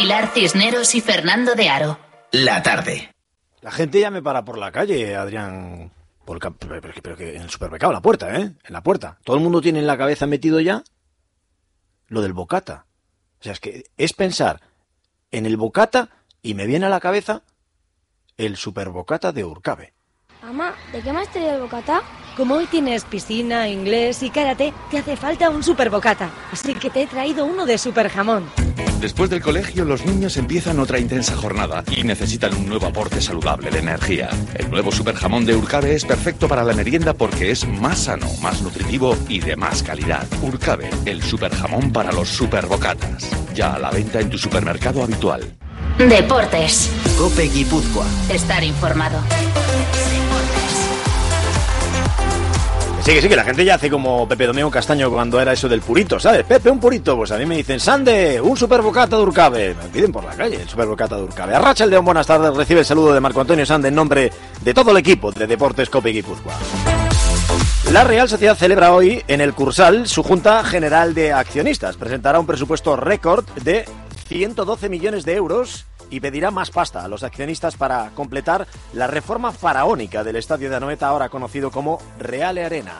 Pilar Cisneros y Fernando de Aro. La tarde. La gente ya me para por la calle, Adrián. Por el pero, que- pero que en el supermercado, en la puerta, ¿eh? En la puerta. Todo el mundo tiene en la cabeza metido ya lo del bocata. O sea, es que es pensar en el bocata y me viene a la cabeza el superbocata de Urcabe. Mamá, ¿de qué más traído el bocata? Como hoy tienes piscina, inglés y karate, te hace falta un super bocata. Así que te he traído uno de super jamón. Después del colegio, los niños empiezan otra intensa jornada y necesitan un nuevo aporte saludable de energía. El nuevo super jamón de Urcabe es perfecto para la merienda porque es más sano, más nutritivo y de más calidad. Urcabe, el super jamón para los super bocatas. Ya a la venta en tu supermercado habitual. Deportes. Cope Guipúzcoa. Estar informado. Sí, que sí, que la gente ya hace como Pepe Domingo Castaño cuando era eso del purito, ¿sabes? Pepe, un purito. Pues a mí me dicen, Sande, un superbocata de Urcabe. Me piden por la calle el superbocata de Urcabe. Arracha el León, buenas tardes. Recibe el saludo de Marco Antonio Sande en nombre de todo el equipo de Deportes Cope Guipúzcoa. La Real Sociedad celebra hoy en el Cursal su Junta General de Accionistas. Presentará un presupuesto récord de 112 millones de euros y pedirá más pasta a los accionistas para completar la reforma faraónica del estadio de Anoeta, ahora conocido como Reale Arena.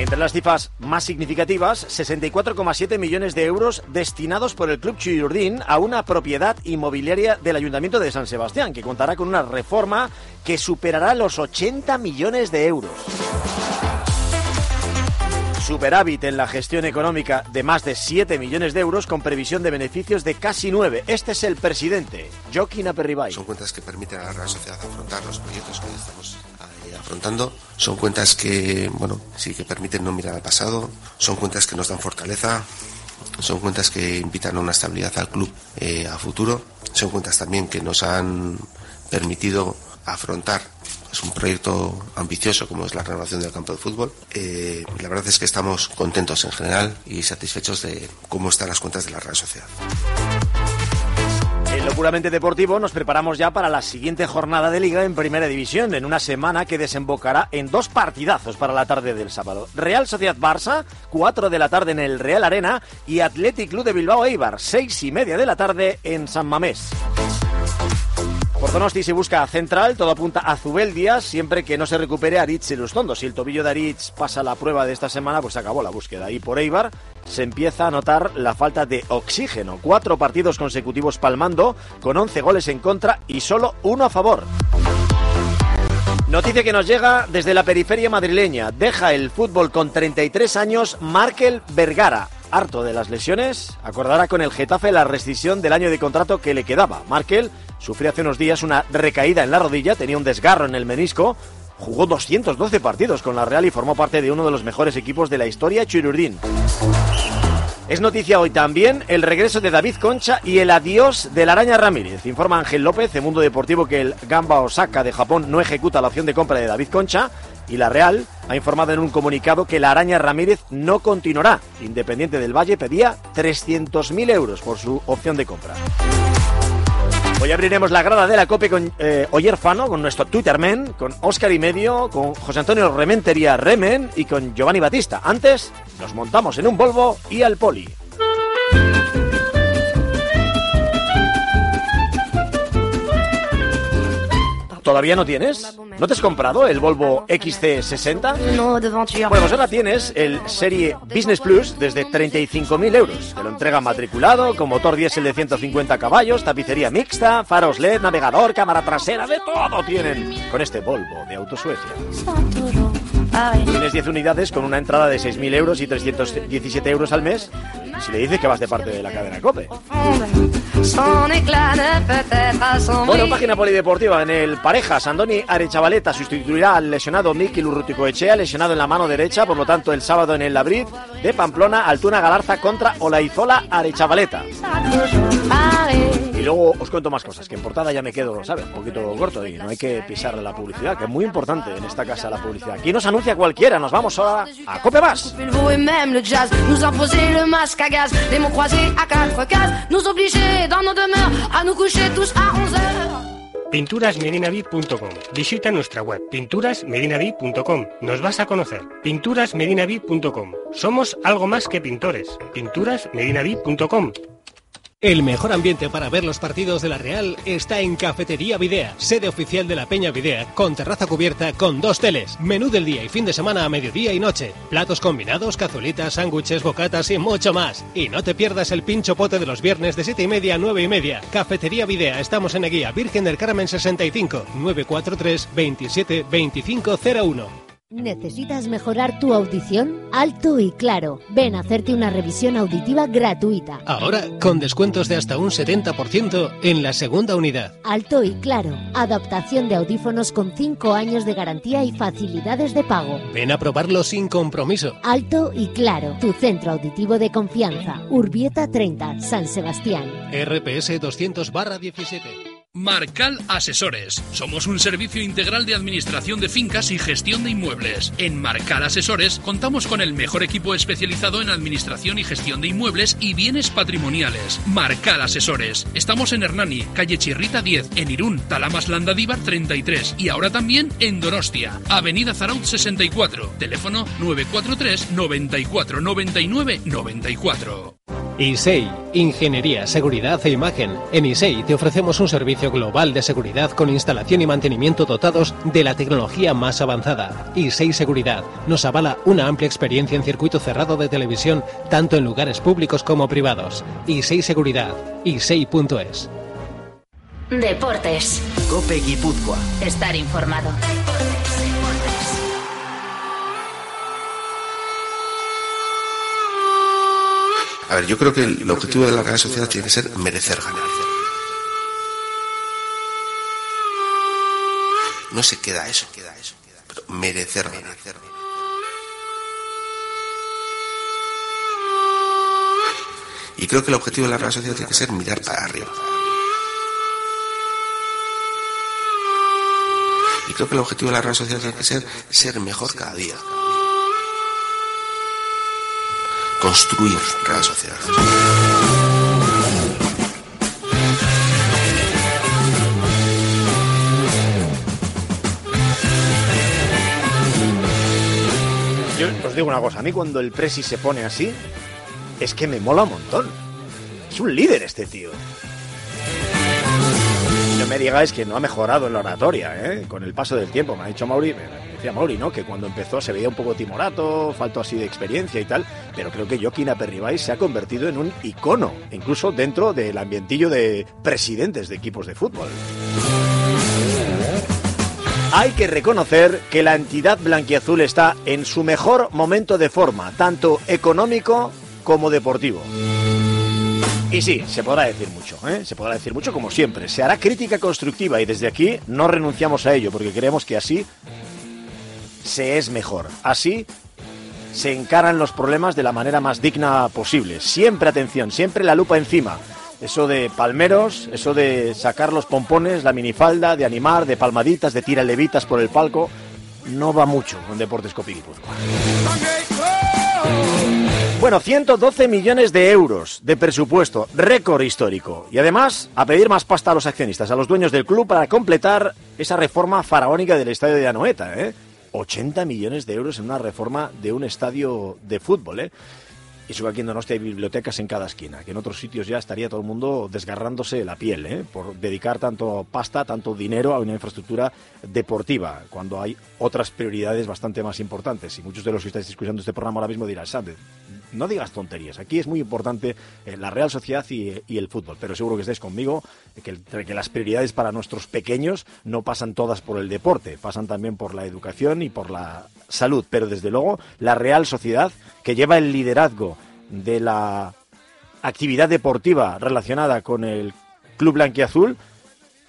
Entre las cifras más significativas, 64,7 millones de euros destinados por el Club Chuyurdín a una propiedad inmobiliaria del Ayuntamiento de San Sebastián, que contará con una reforma que superará los 80 millones de euros. Superávit en la gestión económica de más de 7 millones de euros con previsión de beneficios de casi 9. Este es el presidente, Joaquín Aperribay. Son cuentas que permiten a la Sociedad afrontar los proyectos que estamos afrontando. Son cuentas que, bueno, sí que permiten no mirar al pasado. Son cuentas que nos dan fortaleza. Son cuentas que invitan a una estabilidad al club eh, a futuro. Son cuentas también que nos han permitido afrontar es un proyecto ambicioso como es la renovación del campo de fútbol. Eh, la verdad es que estamos contentos en general y satisfechos de cómo están las cuentas de la Real Sociedad. En lo puramente deportivo nos preparamos ya para la siguiente jornada de liga en Primera División, en una semana que desembocará en dos partidazos para la tarde del sábado. Real Sociedad Barça, 4 de la tarde en el Real Arena, y Athletic Club de Bilbao Eibar, 6 y media de la tarde en San Mamés. Por Donosti se busca central, todo apunta a Zubeldia, siempre que no se recupere Aritz Elustondo. Si el tobillo de Aritz pasa la prueba de esta semana, pues acabó la búsqueda. Y por Eibar se empieza a notar la falta de oxígeno. Cuatro partidos consecutivos palmando, con 11 goles en contra y solo uno a favor. Noticia que nos llega desde la periferia madrileña. Deja el fútbol con 33 años Markel Vergara. Harto de las lesiones, acordará con el Getafe la rescisión del año de contrato que le quedaba. Markel sufrió hace unos días una recaída en la rodilla, tenía un desgarro en el menisco, jugó 212 partidos con la Real y formó parte de uno de los mejores equipos de la historia, Chirurdín. Es noticia hoy también el regreso de David Concha y el adiós de la Araña Ramírez. Informa Ángel López de Mundo Deportivo que el Gamba Osaka de Japón no ejecuta la opción de compra de David Concha y la Real ha informado en un comunicado que la Araña Ramírez no continuará. Independiente del Valle pedía 300.000 euros por su opción de compra. Hoy abriremos la grada de la COPE con eh, Oyer Fano, con nuestro Twitterman, con Óscar y Medio, con José Antonio Rementería Remen y con Giovanni Batista. Antes, nos montamos en un Volvo y al Poli. ¿Todavía no tienes? ¿No te has comprado el Volvo XC60? Bueno, pues ahora tienes el Serie Business Plus desde 35.000 euros. Te lo entrega matriculado, con motor diésel de 150 caballos, tapicería mixta, faros LED, navegador, cámara trasera, de todo tienen con este Volvo de Autosuecia. Tienes 10 unidades con una entrada de 6.000 euros y 317 euros al mes. Si le dices que vas de parte de la cadena COPE. Bueno, página polideportiva en el parejas. Andoni Arechavaleta sustituirá al lesionado Miki Lurrutico Echea, lesionado en la mano derecha, por lo tanto el sábado en el Labrid de Pamplona, Altuna Galarza contra Olaizola Arechavaleta. Y luego os cuento más cosas, que en portada ya me quedo, ¿sabes? Un poquito corto y no hay que pisar la publicidad, que es muy importante en esta casa la publicidad. Aquí nos anuncia cualquiera, nos vamos ahora a Cope Más. Pinturasmedinavid.com. Visita nuestra web pinturasmedinavid.com. Nos vas a conocer. Pinturasmedinavid.com. Somos algo más que pintores. Pinturasmedinavid.com. El mejor ambiente para ver los partidos de la Real está en Cafetería Videa, sede oficial de la Peña Videa, con terraza cubierta con dos teles, menú del día y fin de semana a mediodía y noche, platos combinados, cazuelitas, sándwiches, bocatas y mucho más. Y no te pierdas el pincho pote de los viernes de 7 y media a 9 y media. Cafetería Videa, estamos en Eguía, Virgen del Carmen 65, 943 27 2501. ¿Necesitas mejorar tu audición? Alto y claro. Ven a hacerte una revisión auditiva gratuita. Ahora con descuentos de hasta un 70% en la segunda unidad. Alto y claro. Adaptación de audífonos con 5 años de garantía y facilidades de pago. Ven a probarlo sin compromiso. Alto y claro. Tu centro auditivo de confianza. Urbieta 30, San Sebastián. RPS 200 17. Marcal Asesores. Somos un servicio integral de administración de fincas y gestión de inmuebles. En Marcal Asesores contamos con el mejor equipo especializado en administración y gestión de inmuebles y bienes patrimoniales. Marcal Asesores. Estamos en Hernani, calle Chirrita 10, en Irún, Talamas Landadívar 33 y ahora también en Donostia, Avenida Zaraut 64. Teléfono 943 94 99 94. ISEI, Ingeniería, Seguridad e Imagen. En ISEI te ofrecemos un servicio global de seguridad con instalación y mantenimiento dotados de la tecnología más avanzada. ISEI Seguridad nos avala una amplia experiencia en circuito cerrado de televisión, tanto en lugares públicos como privados. ISEI Seguridad, isei.es. Deportes. Cope Guipúzcoa. Estar informado. A ver, yo creo que el objetivo de la Real Sociedad tiene que ser merecer ganar. No se queda eso, queda eso, pero merecer ganar. Y creo que el objetivo de la Real Sociedad tiene que ser mirar para arriba. Y creo que el objetivo de la Real Sociedad tiene que ser ser mejor cada día. Construir Real Sociedad. Yo os digo una cosa, a mí cuando el Presi se pone así, es que me mola un montón. Es un líder este tío. No me digáis que no ha mejorado en la oratoria, ¿eh? con el paso del tiempo. Me ha dicho Mauri, Que cuando empezó se veía un poco timorato, faltó así de experiencia y tal, pero creo que Joaquín Aperribay se ha convertido en un icono, incluso dentro del ambientillo de presidentes de equipos de fútbol. Hay que reconocer que la entidad blanquiazul está en su mejor momento de forma, tanto económico como deportivo. Y sí, se podrá decir mucho, ¿eh? se podrá decir mucho como siempre. Se hará crítica constructiva y desde aquí no renunciamos a ello porque creemos que así se es mejor. Así se encaran los problemas de la manera más digna posible. Siempre atención, siempre la lupa encima. Eso de palmeros, eso de sacar los pompones, la minifalda, de animar, de palmaditas, de tira levitas por el palco, no va mucho con Deportes Copi Guipúzcoa. Bueno, 112 millones de euros de presupuesto, récord histórico. Y además, a pedir más pasta a los accionistas, a los dueños del club, para completar esa reforma faraónica del estadio de Anoeta. ¿eh? 80 millones de euros en una reforma de un estadio de fútbol. ¿eh? Y eso que aquí en Donostia hay bibliotecas en cada esquina, que en otros sitios ya estaría todo el mundo desgarrándose la piel, ¿eh? por dedicar tanto pasta, tanto dinero a una infraestructura deportiva, cuando hay otras prioridades bastante más importantes. Y muchos de los que estáis escuchando este programa ahora mismo dirán, Sánchez, no digas tonterías. Aquí es muy importante eh, la Real Sociedad y, el fútbol, pero seguro que estáis conmigo que, que, las prioridades para nuestros pequeños no pasan todas por el deporte, pasan también por la educación y por la salud. Pero desde luego la Real Sociedad, que lleva el liderazgo de la actividad deportiva relacionada con el Club Blanquiazul,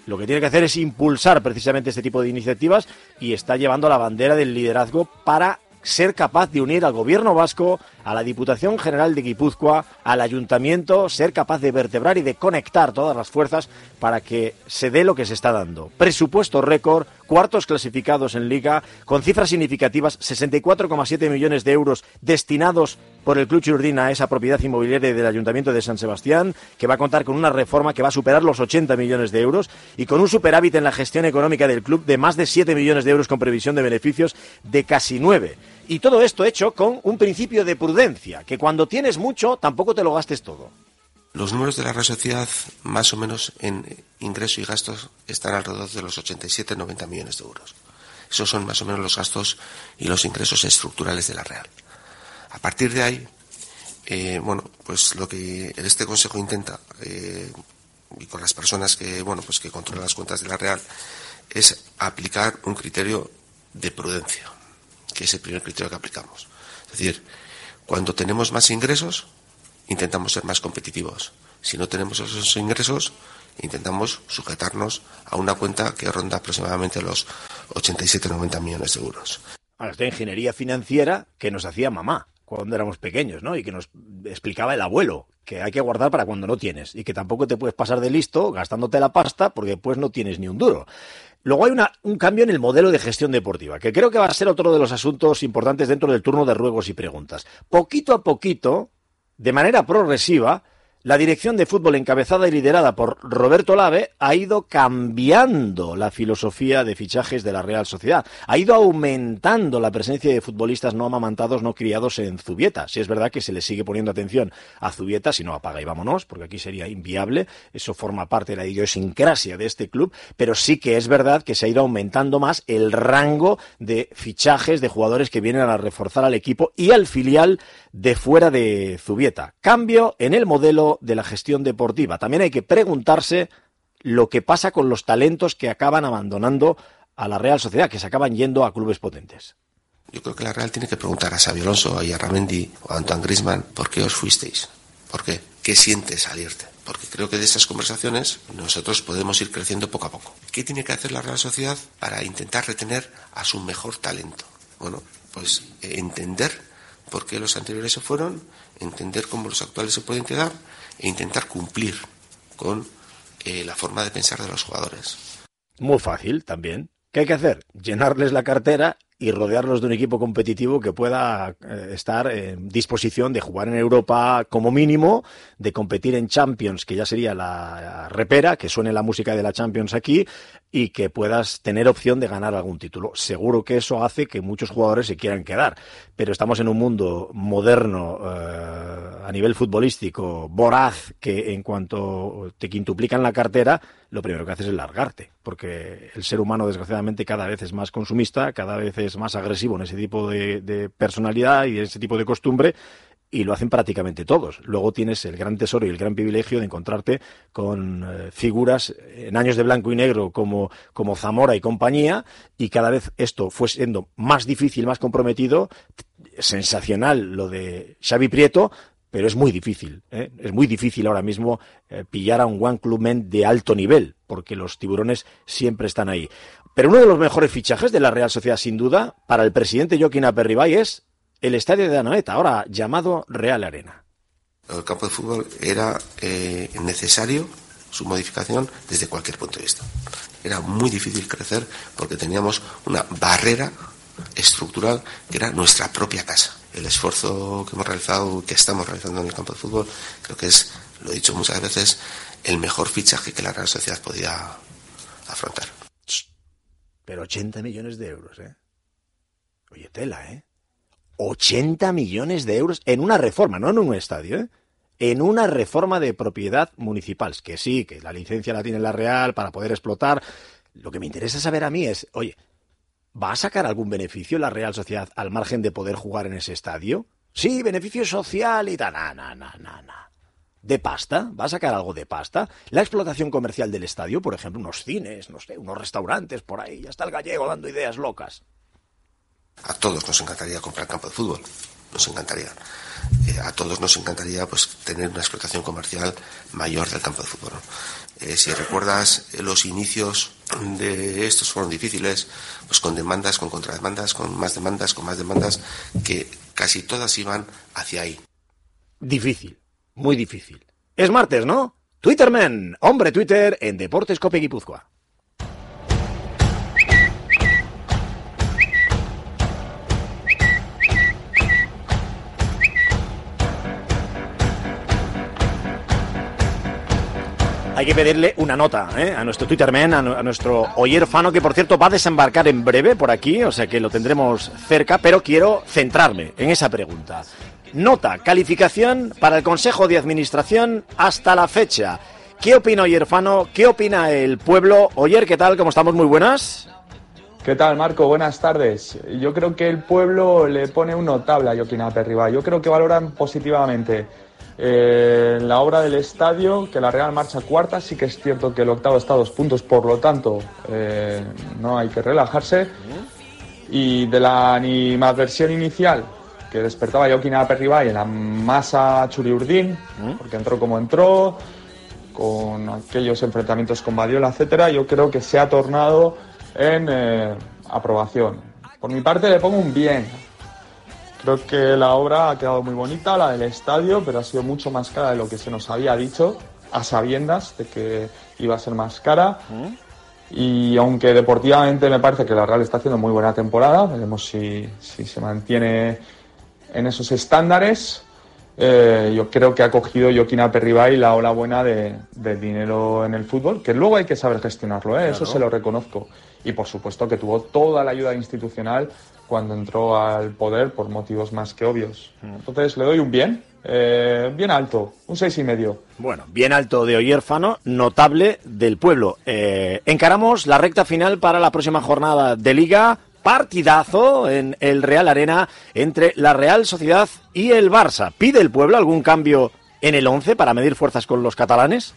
lo que tiene que hacer es impulsar precisamente este tipo de iniciativas y está llevando la bandera del liderazgo para ser capaz de unir al gobierno vasco, a la Diputación General de Guipúzcoa, al Ayuntamiento, ser capaz de vertebrar y de conectar todas las fuerzas para que se dé lo que se está dando. Presupuesto récord, cuartos clasificados en liga, con cifras significativas, 64,7 millones de euros destinados por el Club Churdina a esa propiedad inmobiliaria del Ayuntamiento de San Sebastián, que va a contar con una reforma que va a superar los 80 millones de euros y con un superávit en la gestión económica del club de más de 7 millones de euros con previsión de beneficios de casi 9. Y todo esto hecho con un principio de prudencia, que cuando tienes mucho tampoco te lo gastes todo. Los números de la Real Sociedad, más o menos en ingreso y gastos, están alrededor de los 87-90 millones de euros. Esos son más o menos los gastos y los ingresos estructurales de la Real. A partir de ahí, eh, bueno, pues lo que este Consejo intenta, eh, y con las personas que, bueno, pues que controlan las cuentas de la Real, es aplicar un criterio de prudencia, que es el primer criterio que aplicamos. Es decir, cuando tenemos más ingresos, intentamos ser más competitivos. Si no tenemos esos ingresos, intentamos sujetarnos a una cuenta que ronda aproximadamente los 87-90 millones de euros. Ahora, esta ingeniería financiera que nos hacía mamá cuando éramos pequeños, ¿no? Y que nos explicaba el abuelo, que hay que guardar para cuando no tienes y que tampoco te puedes pasar de listo gastándote la pasta porque pues no tienes ni un duro. Luego hay una, un cambio en el modelo de gestión deportiva, que creo que va a ser otro de los asuntos importantes dentro del turno de ruegos y preguntas. Poquito a poquito, de manera progresiva, la dirección de fútbol encabezada y liderada por Roberto Lave ha ido cambiando la filosofía de fichajes de la Real Sociedad. Ha ido aumentando la presencia de futbolistas no amamantados, no criados en Zubieta. Si es verdad que se le sigue poniendo atención a Zubieta, si no apaga y vámonos, porque aquí sería inviable. Eso forma parte de la idiosincrasia de este club, pero sí que es verdad que se ha ido aumentando más el rango de fichajes de jugadores que vienen a reforzar al equipo y al filial de fuera de Zubieta. Cambio en el modelo de la gestión deportiva. También hay que preguntarse lo que pasa con los talentos que acaban abandonando a la Real Sociedad, que se acaban yendo a clubes potentes. Yo creo que la Real tiene que preguntar a Xabi Alonso, a Ramendi o a Antoine Grisman por qué os fuisteis. ¿Por qué? ¿Qué sientes salirte? Porque creo que de estas conversaciones nosotros podemos ir creciendo poco a poco. ¿Qué tiene que hacer la Real Sociedad para intentar retener a su mejor talento? Bueno, pues eh, entender por qué los anteriores se fueron, entender cómo los actuales se pueden quedar e intentar cumplir con eh, la forma de pensar de los jugadores. Muy fácil también. ¿Qué hay que hacer? Llenarles la cartera y rodearlos de un equipo competitivo que pueda eh, estar en disposición de jugar en Europa como mínimo, de competir en Champions, que ya sería la repera, que suene la música de la Champions aquí, y que puedas tener opción de ganar algún título. Seguro que eso hace que muchos jugadores se quieran quedar, pero estamos en un mundo moderno eh, a nivel futbolístico, voraz, que en cuanto te quintuplican la cartera, lo primero que haces es largarte, porque el ser humano desgraciadamente cada vez es más consumista, cada vez es más agresivo en ese tipo de, de personalidad y en ese tipo de costumbre y lo hacen prácticamente todos. Luego tienes el gran tesoro y el gran privilegio de encontrarte con eh, figuras en años de blanco y negro como, como Zamora y compañía, y cada vez esto fue siendo más difícil, más comprometido, sensacional lo de Xavi Prieto, pero es muy difícil, ¿eh? es muy difícil ahora mismo eh, pillar a un One Clubman de alto nivel, porque los tiburones siempre están ahí. Pero uno de los mejores fichajes de la Real Sociedad, sin duda, para el presidente Joaquín Aperribay es el estadio de Anoeta, ahora llamado Real Arena. El campo de fútbol era eh, necesario su modificación desde cualquier punto de vista. Era muy difícil crecer porque teníamos una barrera estructural que era nuestra propia casa. El esfuerzo que hemos realizado, que estamos realizando en el campo de fútbol, creo que es, lo he dicho muchas veces, el mejor fichaje que la Real Sociedad podía afrontar. Pero 80 millones de euros, ¿eh? Oye, tela, ¿eh? 80 millones de euros en una reforma, no en un estadio, ¿eh? en una reforma de propiedad municipal. Que sí, que la licencia la tiene la Real para poder explotar. Lo que me interesa saber a mí es, oye, ¿va a sacar algún beneficio la Real Sociedad al margen de poder jugar en ese estadio? Sí, beneficio social y tal. No. ¿De pasta? ¿Va a sacar algo de pasta? La explotación comercial del estadio, por ejemplo, unos cines, no sé, unos restaurantes por ahí. Ya está el gallego dando ideas locas. A todos nos encantaría comprar campo de fútbol. nos encantaría. Eh, a todos nos encantaría pues tener una explotación comercial mayor del campo de fútbol. Eh, si recuerdas eh, los inicios de estos fueron difíciles, pues con demandas, con contrademandas, con más demandas, con más demandas, que casi todas iban hacia ahí. Difícil, muy difícil. Es martes, ¿no? Twitterman, hombre Twitter en Deportes Cope Guipúzcoa. Hay que pedirle una nota ¿eh? a nuestro Twitterman, a, a nuestro Oyer Fano, que por cierto va a desembarcar en breve por aquí, o sea que lo tendremos cerca, pero quiero centrarme en esa pregunta. Nota, calificación para el Consejo de Administración hasta la fecha. ¿Qué opina Oyer Fano? ¿Qué opina el pueblo? Oyer, ¿qué tal? ¿Cómo estamos? Muy buenas. ¿Qué tal, Marco? Buenas tardes. Yo creo que el pueblo le pone un notable a Joaquín Aperriba. Yo creo que valoran positivamente eh, la obra del estadio, que la Real marcha cuarta. Sí que es cierto que el octavo está a dos puntos, por lo tanto, eh, no hay que relajarse. Y de la animadversión inicial que despertaba Joaquín Aperriba y en la masa Churiurdín, porque entró como entró, con aquellos enfrentamientos con Badiola, etcétera, yo creo que se ha tornado en eh, aprobación. Por mi parte le pongo un bien. Creo que la obra ha quedado muy bonita, la del estadio, pero ha sido mucho más cara de lo que se nos había dicho, a sabiendas de que iba a ser más cara. Y aunque deportivamente me parece que la Real está haciendo muy buena temporada, veremos si, si se mantiene en esos estándares. Eh, yo creo que ha cogido Joaquín Aperribay la ola buena de, del dinero en el fútbol, que luego hay que saber gestionarlo, ¿eh? eso Claro. se lo reconozco. Y por supuesto que tuvo toda la ayuda institucional cuando entró al poder por motivos más que obvios. Entonces le doy un bien, eh, bien alto, un seis y medio. Bueno, bien alto de Oyer Fano, notable del pueblo. Eh, encaramos la recta final para la próxima jornada de Liga. Partidazo en el Real Arena entre la Real Sociedad y el Barça. ¿Pide el pueblo algún cambio en el 11 para medir fuerzas con los catalanes?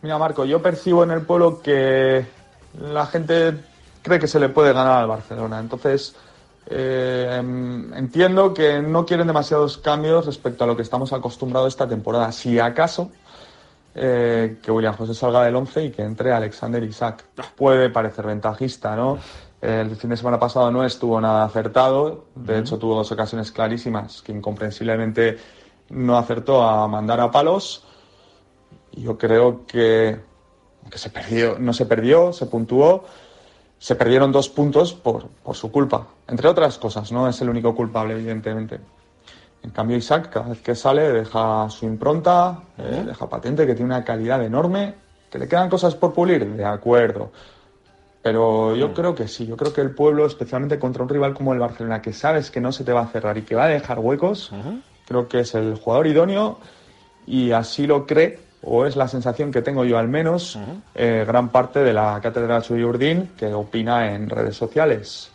Mira, Marco, yo percibo en el pueblo que la gente cree que se le puede ganar al Barcelona. Entonces, eh, entiendo que no quieren demasiados cambios respecto a lo que estamos acostumbrados esta temporada. Si acaso, eh, que William José salga del 11 y que entre Alexander Isaac. Puede parecer ventajista, ¿no? El fin de semana pasado no estuvo nada acertado. De hecho, tuvo dos ocasiones clarísimas que incomprensiblemente no acertó a mandar a palos. Yo creo que, que se perdió, no se perdió, se puntuó. Se perdieron dos puntos por, por su culpa. Entre otras cosas, no es el único culpable, evidentemente. En cambio, Isaac, cada vez que sale, deja su impronta, eh, deja patente que tiene una calidad enorme. ¿Que le quedan cosas por pulir? De acuerdo. Pero yo creo que sí, yo creo que el pueblo, especialmente contra un rival como el Barcelona, que sabes que no se te va a cerrar y que va a dejar huecos, creo que es el jugador idóneo y así lo cree, o es la sensación que tengo yo al menos, eh, gran parte de la cátedra Urdín que opina en redes sociales.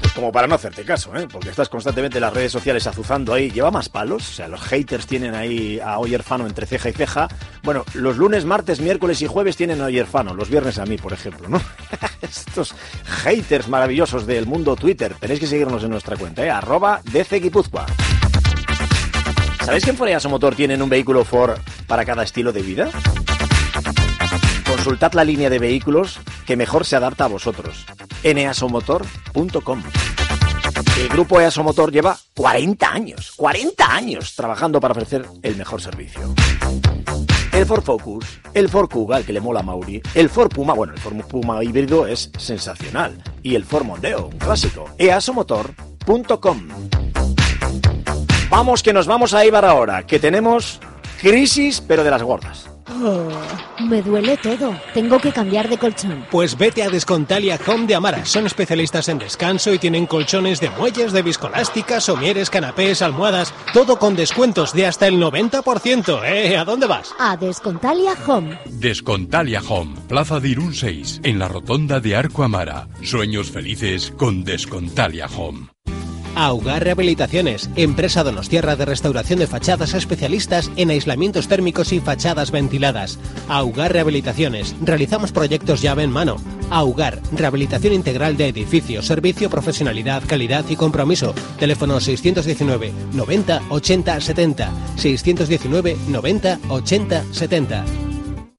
Pues como para no hacerte caso, ¿eh? porque estás constantemente en las redes sociales azuzando ahí. ¿Lleva más palos? O sea, los haters tienen ahí a Oyer Fano entre ceja y ceja. Bueno, los lunes, martes, miércoles y jueves tienen a Oyer Fano. Los viernes a mí, por ejemplo, ¿no? Estos haters maravillosos del mundo Twitter. Tenéis que seguirnos en nuestra cuenta, ¿eh? Arroba DC Guipúzcoa. ¿Sabéis que en Foreaso Motor tienen un vehículo Ford para cada estilo de vida? Consultad la línea de vehículos que mejor se adapta a vosotros. eneasomotor.com El grupo EASO Motor lleva 40 años, 40 años trabajando para ofrecer el mejor servicio. El Ford Focus, el Ford Kuga, el que le mola a Mauri, el Ford Puma, bueno, el Ford Puma híbrido es sensacional, y el Ford Mondeo, un clásico, easomotor.com. Vamos que nos vamos a Ibar ahora, que tenemos crisis pero de las gordas. Oh, me duele todo. Tengo que cambiar de colchón. Pues vete a Descontalia Home de Amara. Son especialistas en descanso y tienen colchones de muelles, de viscolástica, somieres, canapés, almohadas. Todo con descuentos de hasta el 90%. ¿Eh? ¿A dónde vas? A Descontalia Home. Descontalia Home, Plaza de Irún 6, en la rotonda de Arco Amara. Sueños felices con Descontalia Home. Augar Rehabilitaciones, empresa donostierra de restauración de fachadas especialistas en aislamientos térmicos y fachadas ventiladas. Augar Rehabilitaciones, realizamos proyectos llave en mano. Augar, rehabilitación integral de edificios, servicio, profesionalidad, calidad y compromiso. Teléfono 619 90 80 70. 619 90 80 70.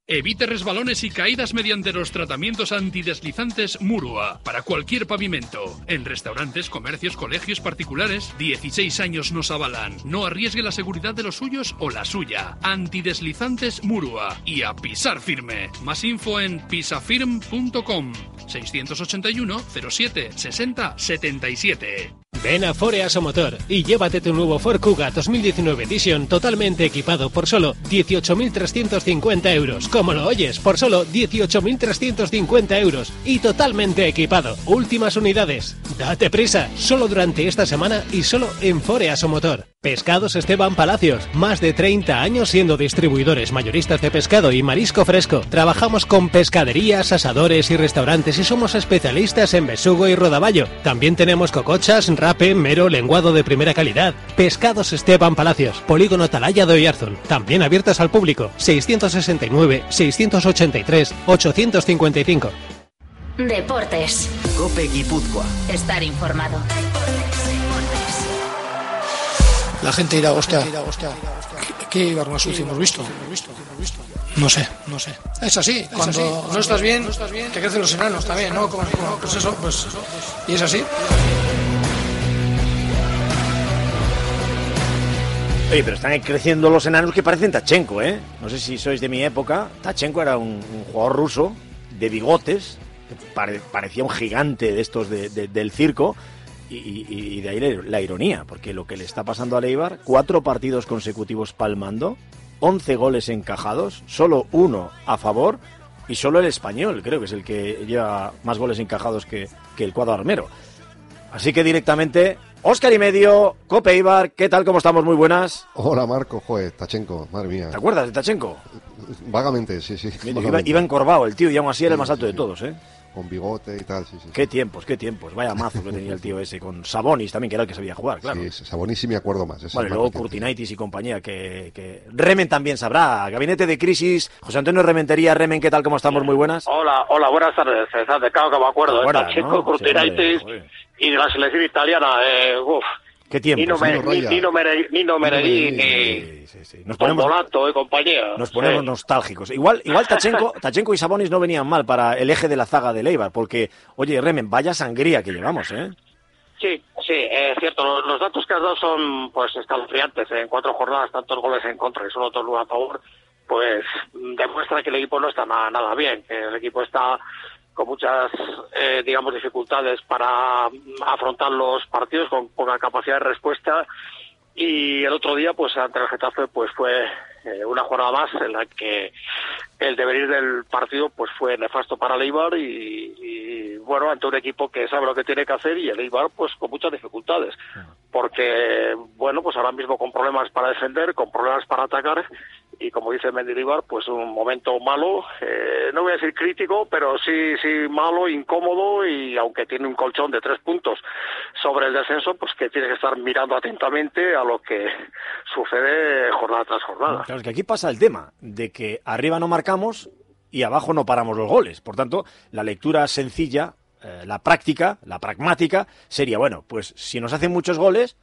Evite resbalones y caídas mediante los tratamientos antideslizantes Murua para cualquier pavimento. En restaurantes, comercios, colegios particulares, 16 años nos avalan. No arriesgue la seguridad de los suyos o la suya. Antideslizantes Murua y a pisar firme. Más info en pisafirm.com 681 07 60 77. Ven a Fore Motor y llévate tu nuevo Ford Kuga 2019 Edition totalmente equipado por solo 18.350 euros. Como lo oyes, por solo 18.350 euros y totalmente equipado. Últimas unidades. Date prisa, solo durante esta semana y solo en Fore Motor. Pescados Esteban Palacios, más de 30 años siendo distribuidores mayoristas de pescado y marisco fresco. Trabajamos con pescaderías, asadores y restaurantes y somos especialistas en besugo y rodaballo. También tenemos cocochas, rape, mero, lenguado de primera calidad. Pescados Esteban Palacios, Polígono Talaya de Oyarzun, también abiertas al público. 669 683 855. Deportes. Cope Guipúzcoa. Estar informado. La gente dirá, hostia, ¿qué sucio hemos visto? No sé, no sé. Es así, cuando no estás bien, te crecen los enanos también, ¿no? Como, pues eso, pues. Y es así. Oye, pero están creciendo los enanos que parecen Tachenko, ¿eh? No sé si sois de mi época. Tachenko era un, jugador ruso de bigotes, pare- parecía un gigante de estos de- de- del circo. Y, de ahí la- la ironía, porque lo que le está pasando a Leibar, cuatro partidos consecutivos palmando, 11 goles encajados, solo uno a favor y solo el español, creo que es el que lleva más goles encajados que, que el cuadro armero. Así que directamente, Óscar y medio, Cope Ibar, ¿qué tal? ¿Cómo estamos? Muy buenas. Hola Marco, joder, Tachenko, madre mía. ¿Te acuerdas de Tachenko? Vagamente, sí, sí. Iba, vagamente. iba encorvado el tío y aún así era el más alto de todos, ¿eh? Con bigote y tal, sí, sí. Qué tiempos, qué tiempos. Vaya mazo que tenía el tío ese, con Sabonis también, que era el que sabía jugar, claro. Sí, Sabonis sí me acuerdo más. Bueno, luego. Curtinaitis y compañía, que, que Remen también sabrá. Gabinete de crisis, José Antonio Rementería, Remen, ¿qué tal? ¿Cómo estamos? Muy buenas. Hola, hola, buenas tardes. César, claro que me acuerdo. ¿Te de acuerdas, Pacheco, no? Curtinaitis y de la selección italiana. Eh, uf. Qué tiempos. Nino, Me- Nino ni- Raya. Nino, Mere- Nino Meregui, Sí, ni Nos ponemos, y compañía. nos ponemos Sí. nostálgicos. Igual, igual Tachenko, Tachenko y Sabonis no venían mal para el eje de la zaga de Leibar, porque, oye, Remen, vaya sangría que llevamos, ¿eh? Sí, sí, es cierto. Los, los datos que has dado son pues escalofriantes. En cuatro jornadas, tantos goles en contra y solo dos goles a favor, pues demuestra que el equipo no está nada, nada bien. Que el equipo está con muchas, eh, digamos, dificultades para mm, afrontar los partidos, con poca capacidad de respuesta. Y el otro día, pues ante el Getafe, pues fue eh, una jornada más en la que el devenir del partido pues fue nefasto para el Eibar y, y, bueno ante un equipo que sabe lo que tiene que hacer y el Eibar pues con muchas dificultades porque bueno pues ahora mismo con problemas para defender con problemas para atacar y como dice Mendilibar pues un momento malo eh, no voy a decir crítico pero sí sí malo incómodo y aunque tiene un colchón de tres puntos sobre el descenso pues que tiene que estar mirando atentamente a lo que sucede jornada tras jornada Claro, es que aquí pasa el tema de que arriba no marcamos y abajo no paramos los goles. Por tanto, la lectura sencilla, eh, la práctica, la pragmática, sería, bueno, pues si nos hacen muchos goles,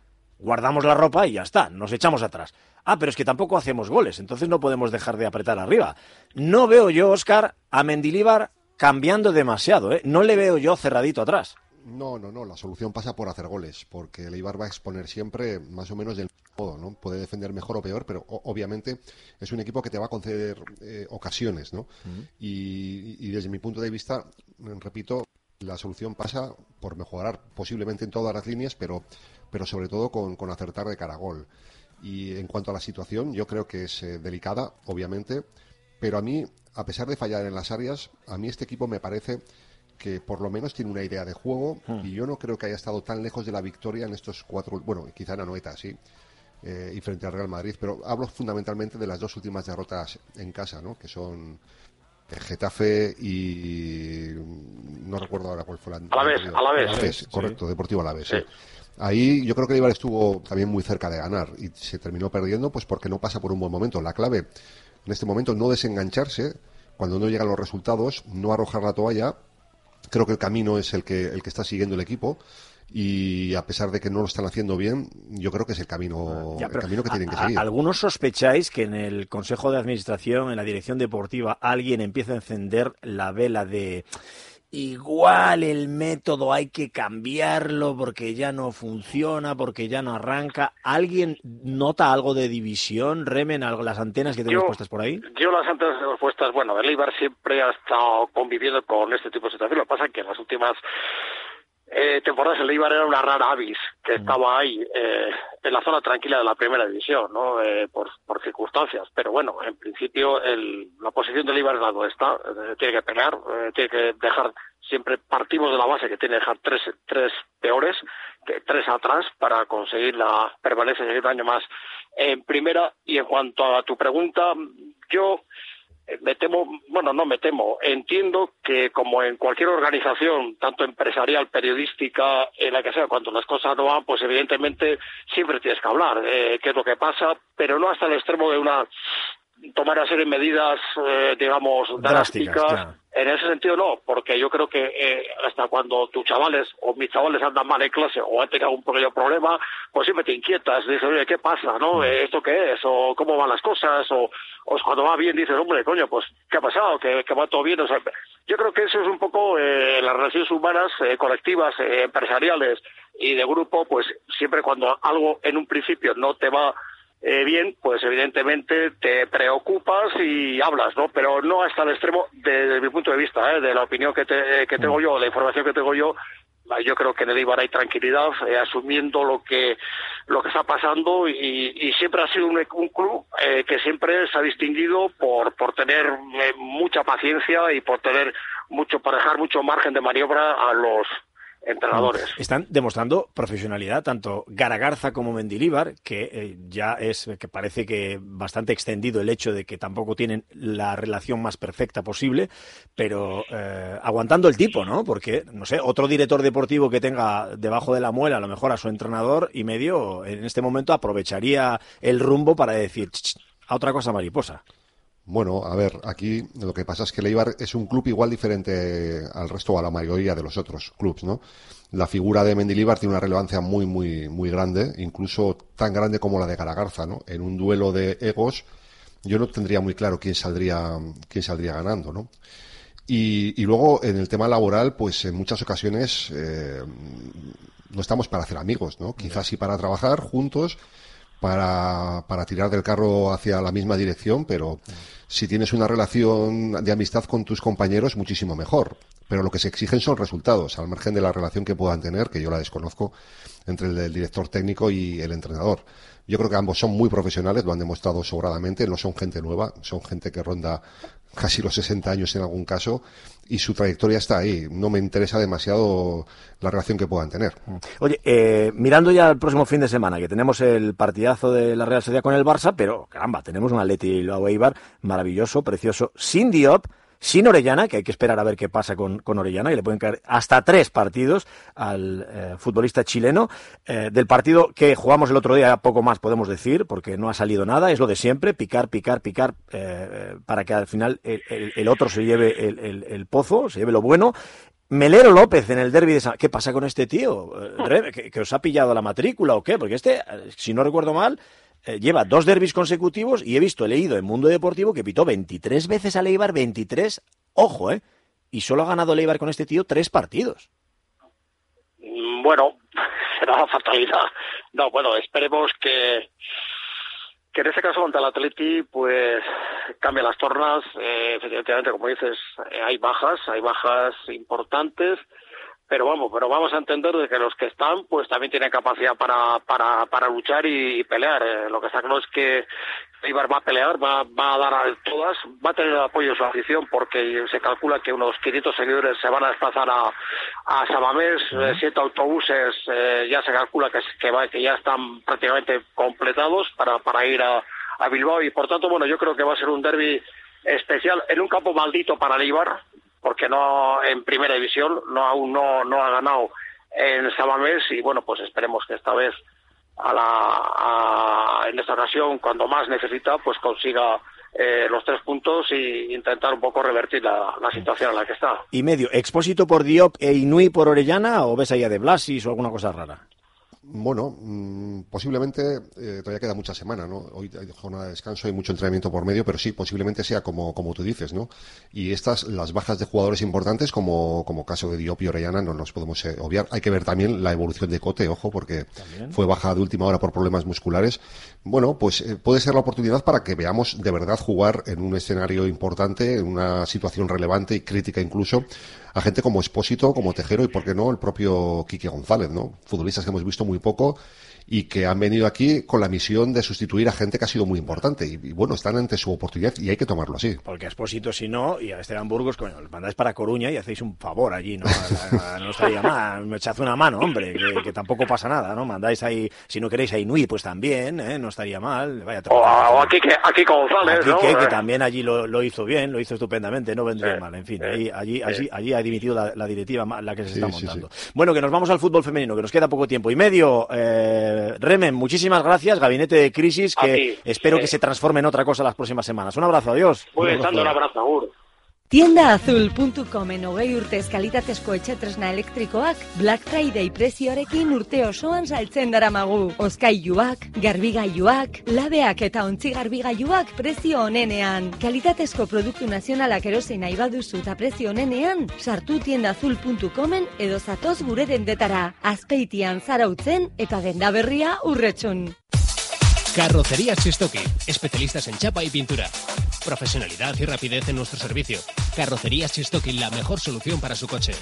guardamos la ropa y ya está, nos echamos atrás. Ah, pero es que tampoco hacemos goles, entonces no podemos dejar de apretar arriba. No veo yo, Oscar, a Mendilíbar cambiando demasiado, ¿eh? No le veo yo cerradito atrás. No, no, no, la solución pasa por hacer goles, porque el Eibar va a exponer siempre más o menos del modo, ¿no? Puede defender mejor o peor, pero obviamente es un equipo que te va a conceder eh, ocasiones, ¿no? y, y desde mi punto de vista, repito, la solución pasa por mejorar posiblemente en todas las líneas, pero, pero sobre todo con, con acertar de cara a gol. Y en cuanto a la situación, yo creo que es eh, delicada, obviamente, pero a mí, a pesar de fallar en las áreas, a mí este equipo me parece que por lo menos tiene una idea de juego y yo no creo que haya estado tan lejos de la victoria en estos cuatro, bueno, quizá en Anoeta, sí, eh, y frente al Real Madrid, pero hablo fundamentalmente de las dos últimas derrotas en casa, ¿no? Que son eh, Getafe y no recuerdo ahora cuál fue la Alavés, anterior. Alavés. Alavés, Sí. correcto, Deportivo Alavés. Sí. sí. Ahí yo creo que el Eibar estuvo también muy cerca de ganar y se terminó perdiendo pues porque no pasa por un buen momento. La clave en este momento no desengancharse cuando no llegan los resultados, no arrojar la toalla. Creo que el camino es el que, el que está siguiendo el equipo y a pesar de que no lo están haciendo bien, yo creo que es el camino, Ya, el camino que tienen que a- seguir. ¿Algunos sospecháis que en el Consejo de Administración, en la dirección deportiva, alguien empieza a encender la vela de igual el método hay que cambiarlo porque ya no funciona, porque ya no arranca? ¿Alguien nota algo de división? ¿Remen algo las antenas que tenemos puestas por ahí? Yo las antes de respuestas, bueno, el Eibar siempre ha estado conviviendo con este tipo de situaciones. Lo que pasa es que en las últimas eh, temporadas el Eibar era una rara avis que estaba ahí eh, en la zona tranquila de la primera división, ¿no? Eh, por, por circunstancias. Pero bueno, en principio el, la posición del Eibar es la donde está. Eh, tiene que pelear, eh, tiene que dejar siempre partimos de la base que tiene que dejar tres, tres peores, que tres atrás para conseguir la permanencia seguir un año más en primera. Y en cuanto a tu pregunta, yo me temo, bueno, no me temo, entiendo que como en cualquier organización, tanto empresarial, periodística, en la que sea, cuando las cosas no van, pues evidentemente siempre tienes que hablar, eh, qué es lo que pasa, pero no hasta el extremo de una tomar una serie de medidas, eh, digamos, Drásticas, drásticas. En ese sentido no, porque yo creo que eh, hasta cuando tus chavales o mis chavales andan mal en clase o han tenido algún pequeño problema, pues siempre te inquietas, dices, oye, ¿qué pasa? ¿no? Eh, ¿Esto qué es? ¿O cómo van las cosas? O, o cuando va bien dices, hombre, coño, pues ¿qué ha pasado? ¿Que, que va todo bien? O sea, yo creo que eso es un poco eh, las relaciones humanas, eh, colectivas, eh, empresariales y de grupo, pues siempre cuando algo en un principio no te va eh, bien, pues evidentemente te preocupas y hablas, ¿no? Pero no hasta el extremo, de- desde mi punto de vista, ¿eh? de la opinión que, te- que tengo yo, la información que tengo yo, ah, yo creo que en el Eibar hay tranquilidad, eh, asumiendo lo que lo que está pasando y, y siempre ha sido un, un club eh, que siempre se ha distinguido por por tener eh, mucha paciencia y por tener mucho para dejar mucho margen de maniobra a los entrenadores. Están demostrando profesionalidad tanto Garagarza como Mendilíbar, que eh, ya es que parece que bastante extendido el hecho de que tampoco tienen la relación más perfecta posible, pero eh, aguantando el tipo, ¿no? Porque, no sé, otro director deportivo que tenga debajo de la muela a lo mejor a su entrenador y medio, en este momento aprovecharía el rumbo para decir "Ch, ch, a otra cosa mariposa. Bueno, a ver, aquí lo que pasa es que el Eibar es un club igual diferente al resto o a la mayoría de los otros clubs, ¿no? La figura de Mendilibar tiene una relevancia muy, muy, muy grande, incluso tan grande como la de Garagarza, ¿no? En un duelo de egos, yo no tendría muy claro quién saldría, quién saldría ganando, ¿no? Y, y luego en el tema laboral, pues en muchas ocasiones eh, no estamos para hacer amigos, ¿no? Quizás sí para trabajar juntos, para, para tirar del carro hacia la misma dirección, pero si tienes una relación de amistad con tus compañeros, muchísimo mejor. Pero lo que se exigen son resultados, al margen de la relación que puedan tener, que yo la desconozco, entre el, director técnico y el entrenador. Yo creo que ambos son muy profesionales, lo han demostrado sobradamente, no son gente nueva, son gente que ronda casi los 60 años en algún caso y su trayectoria está ahí. No me interesa demasiado la relación que puedan tener. Oye, eh, mirando ya el próximo fin de semana, que tenemos el partidazo de la Real Sociedad con el Barça, pero caramba, tenemos un Atleti Bilbao Eibar maravilloso, precioso, sin Diop, sin Orellana, que hay que esperar a ver qué pasa con, con Orellana, y le pueden caer hasta tres partidos al eh, futbolista chileno. Eh, del partido que jugamos el otro día, poco más podemos decir, porque no ha salido nada, es lo de siempre, picar, picar, picar, eh, para que al final el, otro se lleve el, el- pozo, se lleve lo bueno. Melero López en el derby de San... ¿Qué pasa con este tío? ¿Que, os ha pillado la matrícula o qué? Porque este, si no recuerdo mal, eh, lleva dos derbis consecutivos y he visto, he leído en Mundo Deportivo que pitó 23 veces a Leibar, 23, ojo, ¿eh? Y solo ha ganado Leibar con este tío tres partidos. Mm, Bueno, será la fatalidad. No, bueno, esperemos que, que en este caso ante el Atleti, pues cambie las tornas. Eh, efectivamente, como dices, eh, hay bajas, hay bajas importantes. Pero vamos, pero vamos a entender de que los que están, pues también tienen capacidad para, para, para luchar y, y pelear. Eh, lo que está claro es que Eibar va a pelear, va, va a dar a todas, va a tener el apoyo de su afición porque se calcula que unos 500 seguidores se van a desplazar a, a Samamés, eh, siete autobuses eh, ya se calcula que, que, va- que ya están prácticamente completados para, para ir a, a Bilbao y por tanto, bueno, yo creo que va a ser un derby especial en un campo maldito para el Eibar porque no en primera división no aún no, no ha ganado en Samamés y bueno, pues esperemos que esta vez a la, en esta ocasión, cuando más necesita, pues consiga eh, los tres puntos y intentar un poco revertir la, situación en la que está. Y medio, ¿expósito por Diop e Inui por Orellana o ves allá de Blasis o alguna cosa rara? Bueno, mm, posiblemente eh, todavía queda mucha semana, ¿no? Hoy hay jornada de descanso, hay mucho entrenamiento por medio, pero sí, posiblemente sea como, como tú dices, ¿no? Y estas, las bajas de jugadores importantes, como, como caso de Diop y Orellana, no nos podemos eh, obviar. Hay que ver también la evolución de Cote, ojo, porque fue baja de última hora por problemas musculares. Bueno, pues eh, puede ser la oportunidad para que veamos de verdad jugar en un escenario importante, en una situación relevante y crítica incluso, a gente como Espósito, como Tejero y, por qué no, el propio Quique González, ¿no? Futbolistas que hemos visto muy poco y que han venido aquí con la misión de sustituir a gente que ha sido muy importante. Y, bueno, están ante su oportunidad y hay que tomarlo así. Porque a Espósito, si no, y a Esteban Burgos, coño, los mandáis para Coruña y hacéis un favor allí, ¿no? no estaría mal, me echad una mano, hombre, que, tampoco pasa nada, ¿no? Mandáis ahí, si no queréis a Inuit, pues también, ¿eh? No estaría mal. Vaya, o, aquí, que, aquí González, ¿no? que, también allí lo, hizo bien, lo hizo estupendamente, no vendría mal. En fin, allí, allí, allí, allí, ha dimitido la, directiva la que se está montando. bueno, que nos vamos al fútbol femenino, que nos queda poco tiempo. Y medio, eh, Remen, muchísimas gracias, Gabinete de Crisis, que espero que se transforme en otra cosa las próximas semanas. Un abrazo, adiós. Pues un abrazo, en hogei urtez kalitatezko etxetresna elektrikoak Black Friday prezioarekin urte osoan saltzen daramagu. Oskailuak, garbigailuak, labeak eta ontzi garbigailuak prezio onenean. Kalitatezko produktu nazionalak erosi nahi baduzu eta prezio onenean, sartu tiendaazul.comen edo zatoz gure dendetara. Azpeitian zarautzen eta denda berria urretxun. Carrocería Chistoki, especialistas en chapa y pintura. Profesionalidad y rapidez en nuestro servicio. Carrocería Chistoki, la mejor solución para su coche.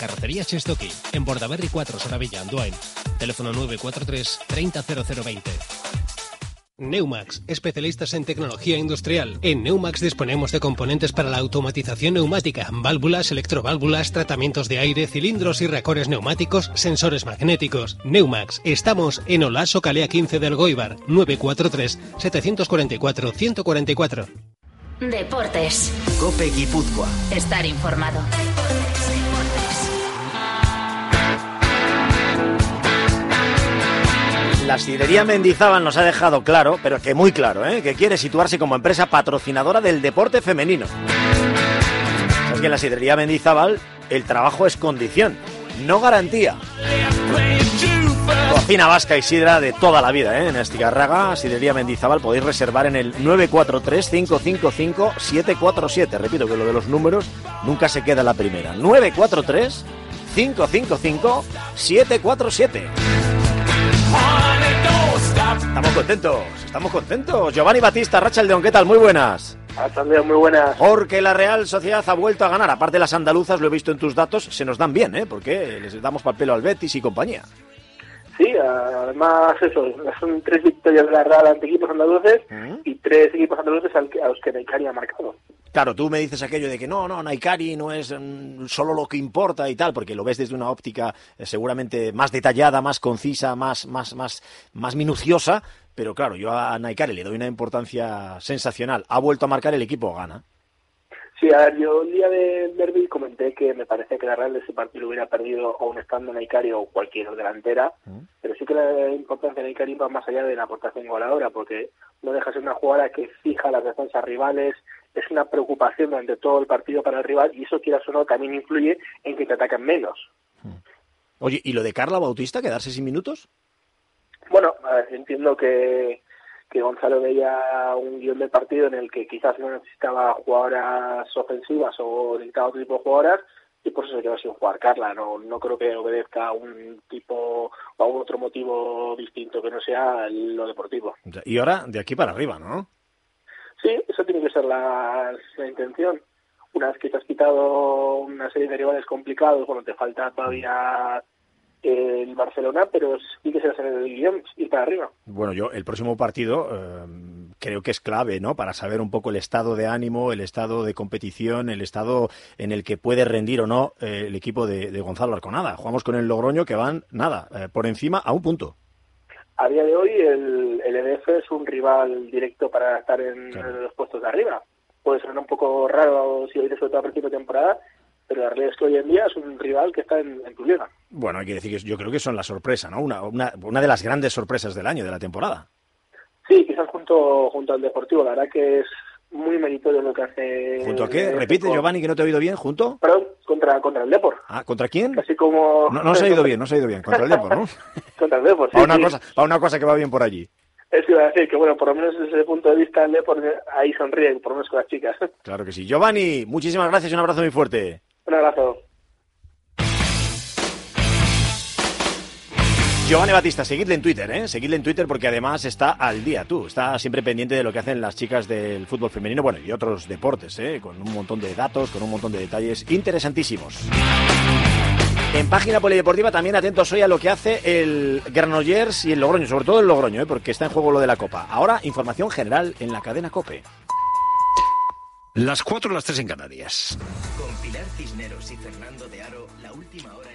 Carrocería Chistoki, en Bordaberry 4, Soravilla, Andoain. Teléfono 943 300020. Neumax, especialistas en tecnología industrial. En Neumax disponemos de componentes para la automatización neumática, válvulas, electroválvulas, tratamientos de aire, cilindros y racores neumáticos, sensores magnéticos. Neumax, estamos en Olaso Calea 15 del Goibar, 943 744 144. Deportes. Cope Guipúzcoa. Estar informado. La sidrería Mendizábal nos ha dejado claro, pero que muy claro, ¿eh? que quiere situarse como empresa patrocinadora del deporte femenino. Es que en la sidrería Mendizábal el trabajo es condición, no garantía. Cocina vasca y sidra de toda la vida, ¿eh? En Estigarraga, Sidrería Mendizábal, podéis reservar en el 943-555-747. Repito que lo de los números nunca se queda la primera. 943-555-747. Estamos contentos, estamos contentos. Giovanni Batista, Rachel ¿qué tal? Muy buenas. muy buenas. Porque la Real Sociedad ha vuelto a ganar. Aparte las andaluzas, lo he visto en tus datos, se nos dan bien, ¿eh? Porque les damos papel al Betis y compañía. Sí, además eso, son tres victorias de la Real ante equipos andaluces y tres equipos andaluces a los que Naikari ha marcado. Claro, tú me dices aquello de que no, no, Naikari no es mm, solo lo que importa y tal, porque lo ves desde una óptica eh, seguramente más detallada, más concisa, más, más, más, más minuciosa, pero claro, yo a Naikari le doy una importancia sensacional. Ha vuelto a marcar el equipo, gana. Sí, a ver, yo el día de derby comenté que me parece que la Real de ese partido hubiera perdido un estando Naikari o cualquier delantera, mm. pero sí que la importancia de Naikari va más allá de la aportación goleadora, porque no deja de ser una jugadora que fija las defensas rivales, es una preocupación durante todo el partido para el rival y eso, quieras o no, también influye en que te ataquen menos. Mm. Oye, ¿y lo de Carla Bautista, quedarse sin minutos? Bueno, entiendo que que Gonzalo veía un guion de partido en el que quizás no necesitaba jugadoras ofensivas o necesitaba otro tipo de jugadoras y por eso se quedó sin jugar Carla. No, no creo que obedezca a un tipo o a un otro motivo distinto que no sea lo deportivo. Y ahora de aquí para arriba, ¿no? Sí, eso tiene que ser la, la intención. Una vez que te has quitado una serie de rivales complicados, bueno, te falta todavía el Barcelona, pero sí que se hacer el guion, ir para arriba. Bueno, yo el próximo partido eh, creo que es clave, ¿no? Para saber un poco el estado de ánimo, el estado de competición, el estado en el que puede rendir o no eh, el equipo de, Gonzalo Arconada. Jugamos con el Logroño que van, nada, eh, por encima a un punto. A día de hoy el, el EDF es un rival directo para estar en, los puestos de arriba. Puede ser un poco raro si hoy sobre todo a principio de temporada, pero la realidad es que hoy en día es un rival que está en, en tu liga. Bueno, hay que decir que yo creo que son la sorpresa, ¿no? Una, una, una de las grandes sorpresas del año, de la temporada. Sí, quizás junto, junto al Deportivo. La verdad que es muy meritorio lo que hace. ¿Junto a qué? el Repite. Giovanni, que no te he oído bien. ¿Junto? Perdón, contra, contra el Depor. Ah, ¿contra quién? Así como. No, no se ha ido bien, no se ha ido bien. Contra el Depor, ¿no? contra el Depor, sí. Para una, sí. cosa, para una cosa que va bien por allí. Eso iba a decir que, bueno, por lo menos desde ese punto de vista, el Depor ahí sonríe, por lo menos con las chicas. Claro que sí. Giovanni, muchísimas gracias y un abrazo muy fuerte. Un abrazo. Giovanni Batista, seguidle en Twitter, ¿eh? Seguidle en Twitter porque además está al día, tú. Está siempre pendiente de lo que hacen las chicas del fútbol femenino, bueno, y otros deportes, ¿eh? Con un montón de datos, con un montón de detalles interesantísimos. En página polideportiva también atentos hoy a lo que hace el Granollers y el Logroño, sobre todo el Logroño, ¿eh? porque está en juego lo de la Copa. Ahora, información general en la cadena COPE. Las cuatro, las tres en Canarias. Con Pilar Cisneros y Fernando de Aro, la última hora.